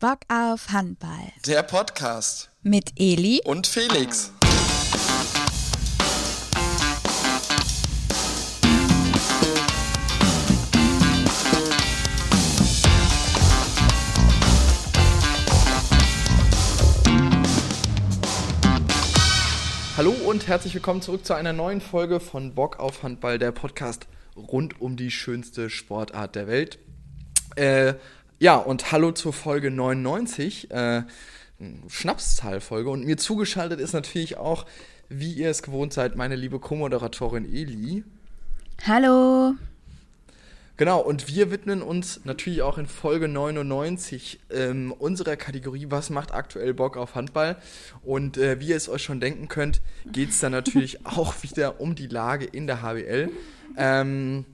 Bock auf Handball. Der Podcast. Mit Eli und Felix. Hallo und herzlich willkommen zurück zu einer neuen Folge von Bock auf Handball, der Podcast rund um die schönste Sportart der Welt. Äh, ja, und hallo zur Folge 99, äh, Schnapszahlfolge. Und mir zugeschaltet ist natürlich auch, wie ihr es gewohnt seid, meine liebe Co-Moderatorin Eli. Hallo. Genau, und wir widmen uns natürlich auch in Folge 99 ähm, unserer Kategorie Was macht aktuell Bock auf Handball? Und äh, wie ihr es euch schon denken könnt, geht es dann natürlich auch wieder um die Lage in der HBL. Ähm,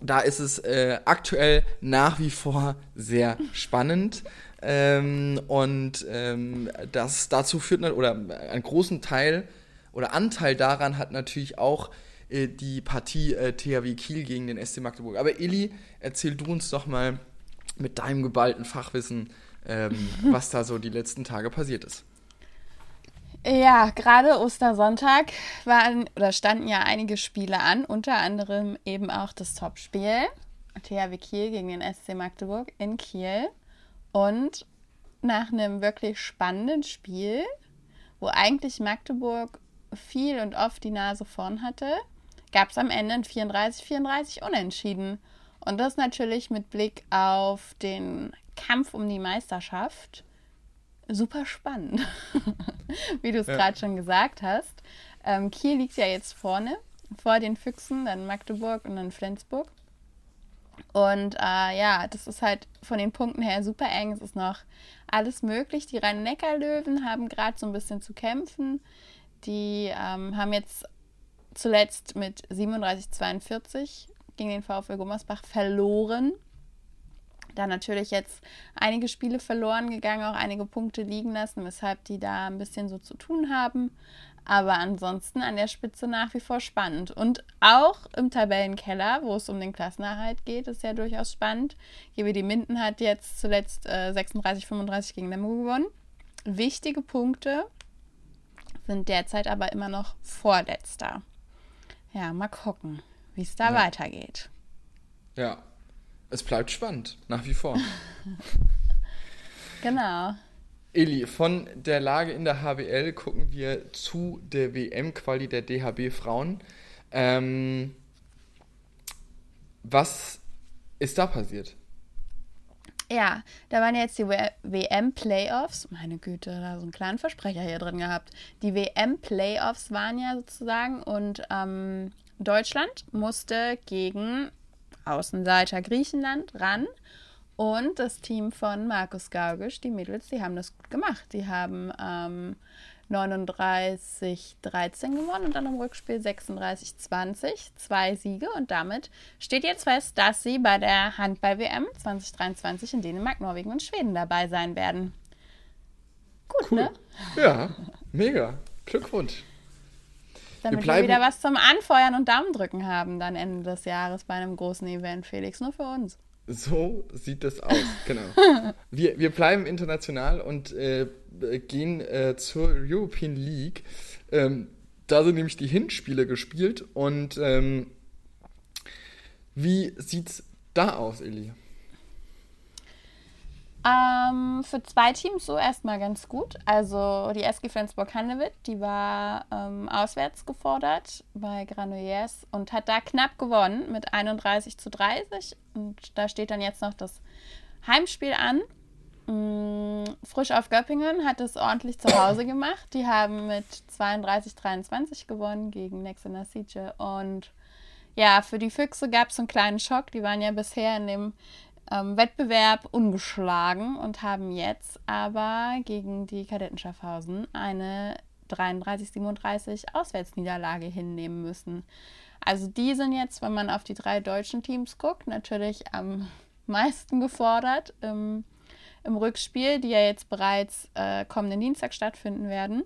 da ist es äh, aktuell nach wie vor sehr spannend. Ähm, und ähm, das dazu führt, oder einen großen Teil oder Anteil daran hat natürlich auch äh, die Partie äh, THW Kiel gegen den SC Magdeburg. Aber Eli, erzähl du uns doch mal mit deinem geballten Fachwissen, ähm, was da so die letzten Tage passiert ist. Ja, gerade Ostersonntag waren oder standen ja einige Spiele an, unter anderem eben auch das Topspiel THW Kiel gegen den SC Magdeburg in Kiel. Und nach einem wirklich spannenden Spiel, wo eigentlich Magdeburg viel und oft die Nase vorn hatte, gab es am Ende ein 34-34 Unentschieden. Und das natürlich mit Blick auf den Kampf um die Meisterschaft super spannend, wie du es ja. gerade schon gesagt hast. Ähm, Kiel liegt ja jetzt vorne, vor den Füchsen, dann Magdeburg und dann Flensburg. Und äh, ja, das ist halt von den Punkten her super eng. Es ist noch alles möglich. Die Rhein-Neckar-Löwen haben gerade so ein bisschen zu kämpfen. Die ähm, haben jetzt zuletzt mit 37-42 gegen den VfL Gummersbach verloren da natürlich jetzt einige Spiele verloren gegangen, auch einige Punkte liegen lassen, weshalb die da ein bisschen so zu tun haben. Aber ansonsten an der Spitze nach wie vor spannend. Und auch im Tabellenkeller, wo es um den Klassenerhalt geht, ist ja durchaus spannend. GWD Minden hat jetzt zuletzt äh, 36, 35 gegen Lemgo gewonnen. Wichtige Punkte sind derzeit aber immer noch Vorletzter. Ja, mal gucken, wie es da ja. weitergeht. Ja, es bleibt spannend, nach wie vor. genau. Eli, von der Lage in der HBL gucken wir zu der WM-Quali der DHB Frauen. Ähm, was ist da passiert? Ja, da waren jetzt die WM-Playoffs. Meine Güte, da so einen kleinen Versprecher hier drin gehabt. Die WM-Playoffs waren ja sozusagen und ähm, Deutschland musste gegen Außenseiter Griechenland ran. Und das Team von Markus Gaugisch, die Mädels, die haben das gut gemacht. Die haben ähm, 39-13 gewonnen und dann im Rückspiel 36-20. Zwei Siege und damit steht jetzt fest, dass sie bei der Handball-WM 2023 in Dänemark, Norwegen und Schweden dabei sein werden. Gut, cool. ne? Ja, mega. Glückwunsch. Damit wir, wir, wieder was zum Anfeuern und Daumendrücken haben dann Ende des Jahres bei einem großen Event, Felix, nur für uns. So sieht das aus, genau. wir, wir bleiben international und äh, gehen äh, zur European League. Ähm, da sind nämlich die Hinspiele gespielt und ähm, wie sieht's da aus, Eli? Ähm, für zwei Teams so erstmal ganz gut. Also die SG Flensburg-Handewitt, die war ähm, auswärts gefordert bei Granollers und hat da knapp gewonnen mit 31 zu 30. Und da steht dann jetzt noch das Heimspiel an. Mm, Frisch auf Göppingen hat es ordentlich zu Hause gemacht. Die haben mit 32-23 gewonnen gegen Nexena Siege. Und ja, für die Füchse gab es einen kleinen Schock. Die waren ja bisher in dem ähm, Wettbewerb ungeschlagen und haben jetzt aber gegen die Kadetten Schaffhausen eine 33-37 Auswärtsniederlage hinnehmen müssen. Also die sind jetzt, wenn man auf die drei deutschen Teams guckt, natürlich am meisten gefordert im, im Rückspiel, die ja jetzt bereits äh, kommenden Dienstag stattfinden werden.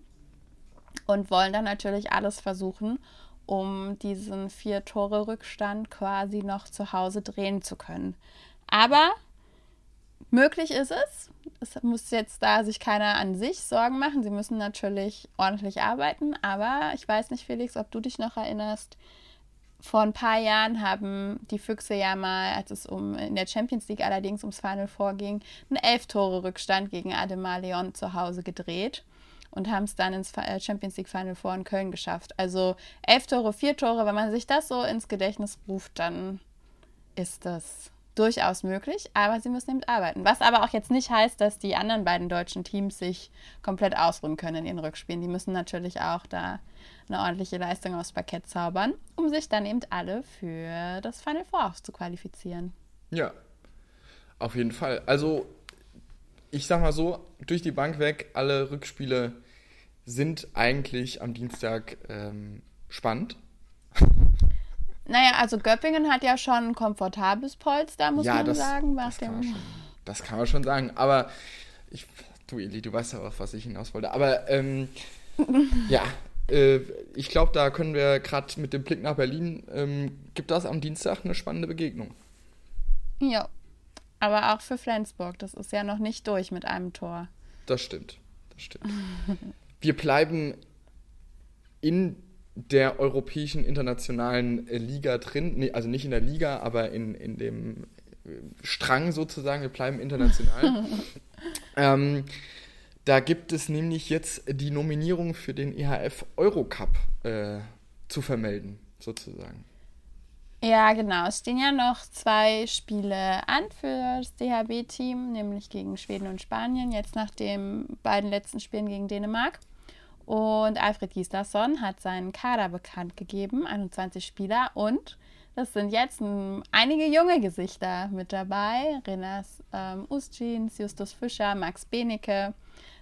Und wollen dann natürlich alles versuchen, um diesen vier Tore Rückstand quasi noch zu Hause drehen zu können. Aber möglich ist es. Es muss jetzt da sich keiner an sich Sorgen machen. Sie müssen natürlich ordentlich arbeiten, aber ich weiß nicht, Felix, ob du dich noch erinnerst. Vor ein paar Jahren haben die Füchse ja mal, als es um in der Champions League allerdings ums Final vorging, einen elf Tore Rückstand gegen Ademar Leon zu Hause gedreht und haben es dann ins äh, Champions League Final Four in Köln geschafft. Also elf Tore, vier Tore, wenn man sich das so ins Gedächtnis ruft, dann ist das durchaus möglich, aber sie müssen eben arbeiten. Was aber auch jetzt nicht heißt, dass die anderen beiden deutschen Teams sich komplett ausruhen können in ihren Rückspielen. Die müssen natürlich auch da eine ordentliche Leistung aufs Parkett zaubern, um sich dann eben alle für das Final Four zu qualifizieren. Ja, auf jeden Fall. Also, ich sag mal so, durch die Bank weg, alle Rückspiele sind eigentlich am Dienstag ähm, spannend. Naja, also Göppingen hat ja schon ein komfortables Polster, muss ja, man das, sagen. Das kann, man schon, das kann man schon sagen. Aber ich, du Eli, du weißt ja auch, was ich hinaus wollte. Aber ähm, ja, äh, ich glaube, da können wir gerade mit dem Blick nach Berlin, ähm, gibt das am Dienstag eine spannende Begegnung. Ja, aber auch für Flensburg. Das ist ja noch nicht durch mit einem Tor. Das stimmt, das stimmt. wir bleiben in der europäischen internationalen äh, Liga drin, also nicht in der Liga, aber in, in dem äh, Strang sozusagen, wir bleiben international. ähm, da gibt es nämlich jetzt die Nominierung für den EHF Eurocup äh, zu vermelden, sozusagen. Ja, genau. Es stehen ja noch zwei Spiele an für das DHB-Team, nämlich gegen Schweden und Spanien, jetzt nach den beiden letzten Spielen gegen Dänemark. Und Alfred Gislason hat seinen Kader bekannt gegeben, 21 Spieler. Und das sind jetzt einige junge Gesichter mit dabei. Renas ähm, Ustjins, Justus Fischer, Max Benecke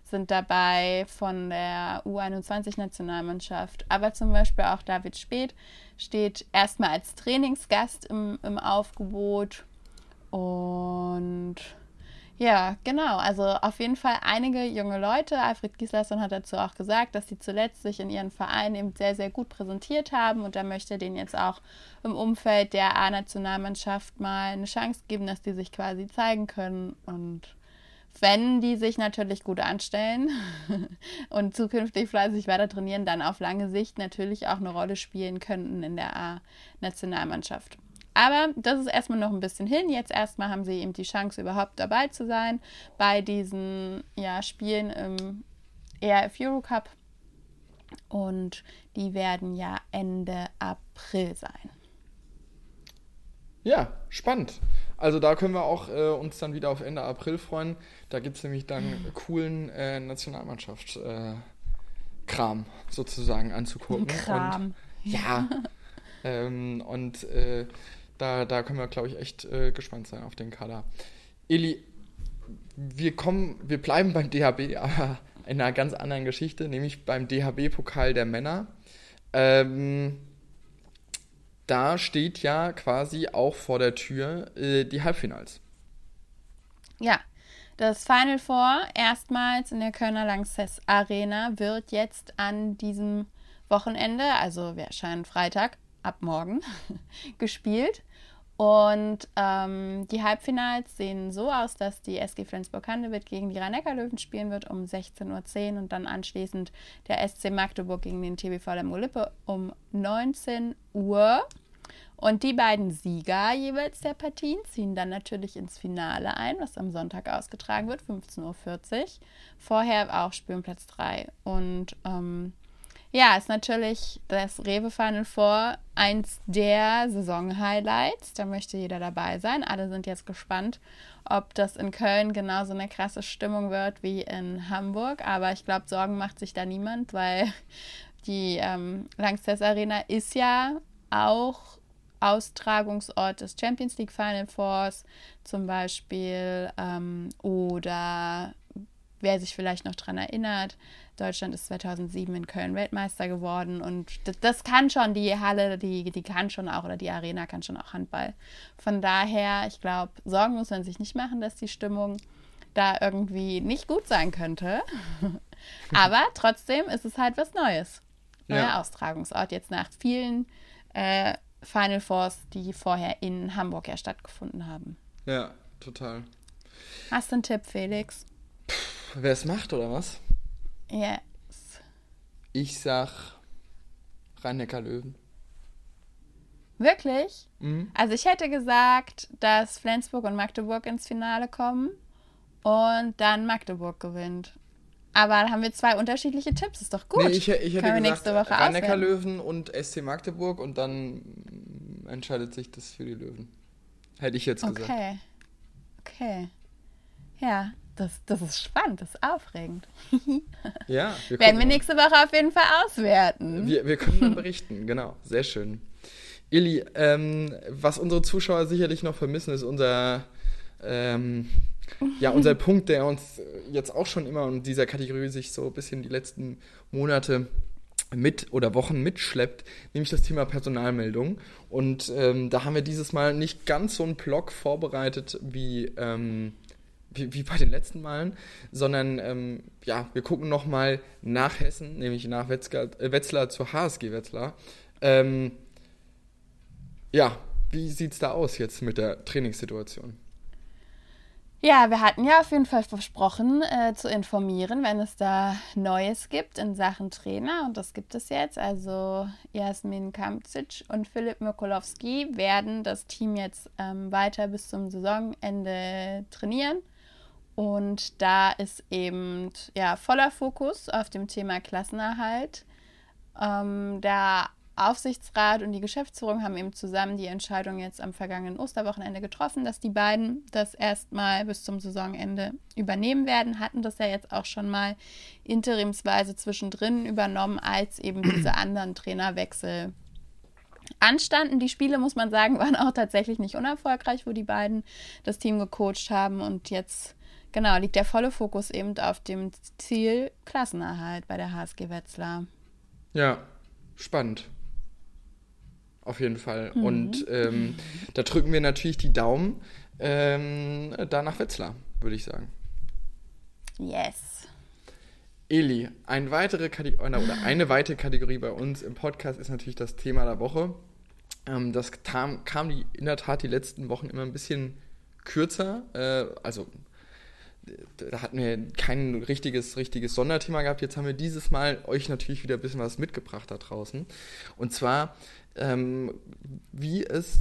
sind dabei von der U21-Nationalmannschaft. Aber zum Beispiel auch David Speth steht erstmal als Trainingsgast im, im Aufgebot. Und ja, genau. Also auf jeden Fall einige junge Leute. Alfred Gislason hat dazu auch gesagt, dass sie zuletzt sich in ihren Vereinen eben sehr, sehr gut präsentiert haben und er möchte denen jetzt auch im Umfeld der A-Nationalmannschaft mal eine Chance geben, dass die sich quasi zeigen können und wenn die sich natürlich gut anstellen und zukünftig fleißig weiter trainieren, dann auf lange Sicht natürlich auch eine Rolle spielen könnten in der A-Nationalmannschaft. Aber das ist erstmal noch ein bisschen hin. Jetzt erstmal haben sie eben die Chance, überhaupt dabei zu sein bei diesen ja, Spielen im ERF Eurocup. Und die werden ja Ende April sein. Ja, spannend. Also da können wir auch äh, uns dann wieder auf Ende April freuen. Da gibt es nämlich dann coolen äh, Nationalmannschaftskram äh, sozusagen anzugucken. Kram. Und, ja. ähm, und äh, da, da können wir, glaube ich, echt äh, gespannt sein auf den Kader. Eli, wir kommen, wir bleiben beim DHB, aber in einer ganz anderen Geschichte, nämlich beim DHB-Pokal der Männer. Ähm, da steht ja quasi auch vor der Tür äh, die Halbfinals. Ja, das Final Four erstmals in der Kölner Lanxess Arena wird jetzt an diesem Wochenende, also wir erscheinen Freitag ab morgen, gespielt. Und ähm, die Halbfinals sehen so aus, dass die SG Flensburg-Handewitt gegen die Rhein-Neckar-Löwen spielen wird um 16.10 Uhr und dann anschließend der SC Magdeburg gegen den TBV Lemgo-Lippe um 19 Uhr. Und die beiden Sieger jeweils der Partien ziehen dann natürlich ins Finale ein, was am Sonntag ausgetragen wird, 15.40 Uhr. Vorher auch Spielplatz 3. Und ähm, ja, ist natürlich das Rewe Final Four eins der Saison-Highlights. Da möchte jeder dabei sein. Alle sind jetzt gespannt, ob das in Köln genauso eine krasse Stimmung wird wie in Hamburg. Aber ich glaube, Sorgen macht sich da niemand, weil die ähm, Lanxess Arena ist ja auch Austragungsort des Champions League Final Fours zum Beispiel ähm, oder wer sich vielleicht noch daran erinnert, Deutschland ist 2007 in Köln Weltmeister geworden und das, das, kann schon, die Halle, die, die kann schon auch, oder die Arena kann schon auch Handball. Von daher, ich glaube, Sorgen muss man sich nicht machen, dass die Stimmung da irgendwie nicht gut sein könnte. Aber trotzdem ist es halt was Neues. Neuer ja. Austragungsort jetzt nach vielen äh, Final Fours, die vorher in Hamburg ja stattgefunden haben. Ja, total. Hast du einen Tipp, Felix? Wer es macht oder was? Yes. Ich sag Rhein-Neckar-Löwen. Wirklich? Mhm. Also ich hätte gesagt, dass Flensburg und Magdeburg ins Finale kommen und dann Magdeburg gewinnt. Aber da haben wir zwei unterschiedliche Tipps. Ist doch gut. Nee, ich, ich hätte Können wir nächste Woche. Rhein-Neckar-Löwen und SC Magdeburg und dann entscheidet sich das für die Löwen. Hätte ich jetzt gesagt. Okay. Okay. Ja, das, das ist spannend, das ist aufregend. Ja, wir, Werden wir nächste Woche auf jeden Fall auswerten. wir, wir können dann berichten, genau. Sehr schön. Illy, ähm, was unsere Zuschauer sicherlich noch vermissen, ist unser, ähm, ja, unser Punkt, der uns jetzt auch schon immer in dieser Kategorie sich so ein bisschen die letzten Monate mit oder Wochen mitschleppt, nämlich das Thema Personalmeldung. Und ähm, da haben wir dieses Mal nicht ganz so einen Blog vorbereitet wie, ähm, wie, wie bei den letzten Malen, sondern ähm, ja, wir gucken nochmal nach Hessen, nämlich nach Wetzlar, äh, Wetzlar zur HSG Wetzlar. Ähm, ja, wie sieht's da aus jetzt mit der Trainingssituation? Ja, wir hatten ja auf jeden Fall versprochen, äh, zu informieren, wenn es da Neues gibt in Sachen Trainer. Und das gibt es jetzt. Also Jasmin Kamcic und Philipp Mikulowski werden das Team jetzt ähm, weiter bis zum Saisonende trainieren. Und da ist eben ja, voller Fokus auf dem Thema Klassenerhalt. Ähm, der Aufsichtsrat und die Geschäftsführung haben eben zusammen die Entscheidung jetzt am vergangenen Osterwochenende getroffen, dass die beiden das erstmal bis zum Saisonende übernehmen werden. Hatten das ja jetzt auch schon mal interimsweise zwischendrin übernommen, als eben diese anderen Trainerwechsel anstanden. Die Spiele, muss man sagen, waren auch tatsächlich nicht unerfolgreich, wo die beiden das Team gecoacht haben. Und jetzt, genau, liegt der volle Fokus eben auf dem Ziel Klassenerhalt bei der HSG Wetzlar. Ja, spannend. Auf jeden Fall. Und ähm, da drücken wir natürlich die Daumen ähm, da nach Wetzlar, würde ich sagen. Yes. Eli, ein weitere Kategor oder eine weitere Kategorie bei uns im Podcast ist natürlich das Thema der Woche. Ähm, das kam, kam die, in der Tat die letzten Wochen immer ein bisschen kürzer. Äh, also da hatten wir kein richtiges, richtiges Sonderthema gehabt. Jetzt haben wir dieses Mal euch natürlich wieder ein bisschen was mitgebracht da draußen. Und zwar, ähm, wie es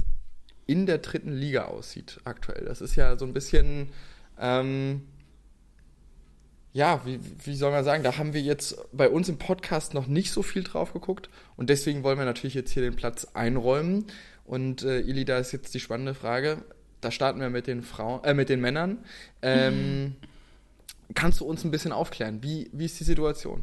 in der dritten Liga aussieht aktuell. Das ist ja so ein bisschen, ähm, ja, wie, wie soll man sagen, da haben wir jetzt bei uns im Podcast noch nicht so viel drauf geguckt und deswegen wollen wir natürlich jetzt hier den Platz einräumen. Und äh, Ili, da ist jetzt die spannende Frage. Da starten wir mit den Frauen, äh, mit den Männern. Ähm, kannst du uns ein bisschen aufklären? Wie, wie ist die Situation?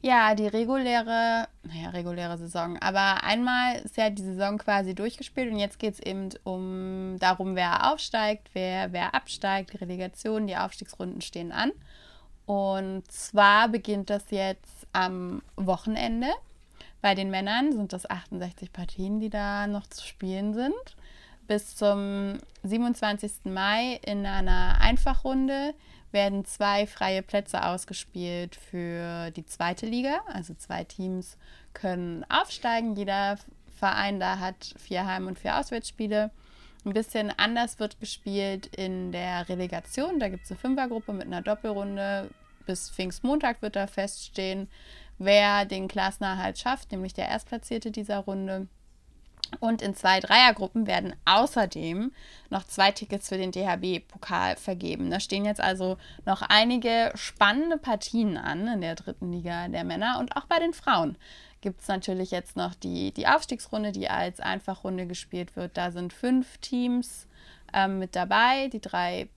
Ja, die reguläre, naja, reguläre Saison. Aber einmal ist ja die Saison quasi durchgespielt und jetzt geht es eben um darum, wer aufsteigt, wer, wer absteigt, die Relegation, die Aufstiegsrunden stehen an. Und zwar beginnt das jetzt am Wochenende. Bei den Männern sind das 68 Partien, die da noch zu spielen sind. Bis zum 27. Mai in einer Einfachrunde werden zwei freie Plätze ausgespielt für die zweite Liga. Also zwei Teams können aufsteigen. Jeder Verein da hat vier Heim- und vier Auswärtsspiele. Ein bisschen anders wird gespielt in der Relegation. Da gibt es eine Fünfergruppe mit einer Doppelrunde. Bis Pfingstmontag wird da feststehen, wer den Klassenerhalt schafft, nämlich der Erstplatzierte dieser Runde. Und in zwei Dreiergruppen werden außerdem noch zwei Tickets für den DHB-Pokal vergeben. Da stehen jetzt also noch einige spannende Partien an in der dritten Liga der Männer und auch bei den Frauen gibt es natürlich jetzt noch die, die Aufstiegsrunde, die als Einfachrunde gespielt wird. Da sind fünf Teams ähm, mit dabei. Die drei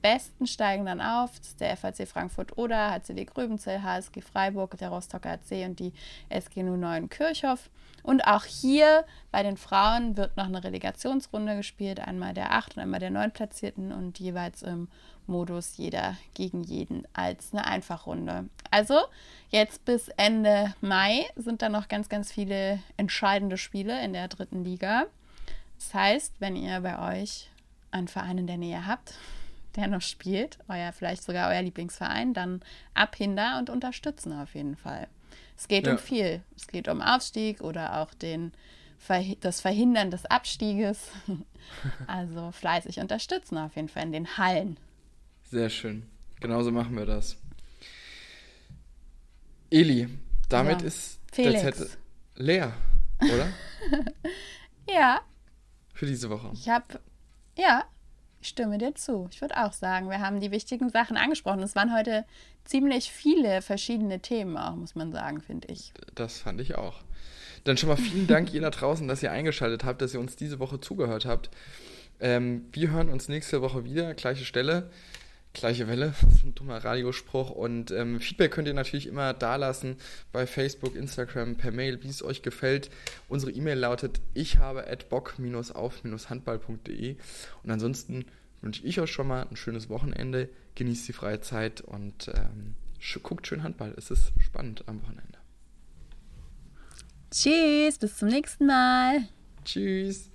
Besten steigen dann auf. Das ist der FAC Frankfurt oder HCD Gröbenzell, HSG Freiburg, der Rostocker AC und die SG 09 Kirchhoff. Und auch hier bei den Frauen wird noch eine Relegationsrunde gespielt, einmal der 8 und einmal der 9 Platzierten und jeweils im Modus jeder gegen jeden als eine Einfachrunde. Also jetzt bis Ende Mai sind da noch ganz, ganz viele entscheidende Spiele in der dritten Liga. Das heißt, wenn ihr bei euch einen Verein in der Nähe habt, der noch spielt, euer vielleicht sogar euer Lieblingsverein, dann abhinder und unterstützen auf jeden Fall. Es geht Ja. um viel. Es geht um Aufstieg oder auch den das Verhindern des Abstieges. Also fleißig unterstützen auf jeden Fall in den Hallen. Sehr schön. Genauso machen wir das. Eli, damit Ja. ist Felix. der Zettel leer, oder? Ja, Für diese Woche. ich habe, ja, ich stimme dir zu. Ich würde auch sagen, wir haben die wichtigen Sachen angesprochen. Es waren heute ziemlich viele verschiedene Themen auch, muss man sagen, finde ich. Das fand ich auch. Dann schon mal vielen Dank ihr da draußen, dass ihr eingeschaltet habt, dass ihr uns diese Woche zugehört habt. Ähm, wir hören uns nächste Woche wieder, gleiche Stelle, gleiche Welle, so ein dummer Radiospruch. Und ähm, Feedback könnt ihr natürlich immer dalassen bei Facebook, Instagram, per Mail, wie es euch gefällt. Unsere E-Mail lautet ich habe at bock-auf-handball.de. Und ansonsten wünsche ich euch schon mal ein schönes Wochenende, genießt die freie Zeit und ähm, guckt schön Handball. Es ist spannend am Wochenende. Tschüss, bis zum nächsten Mal. Tschüss.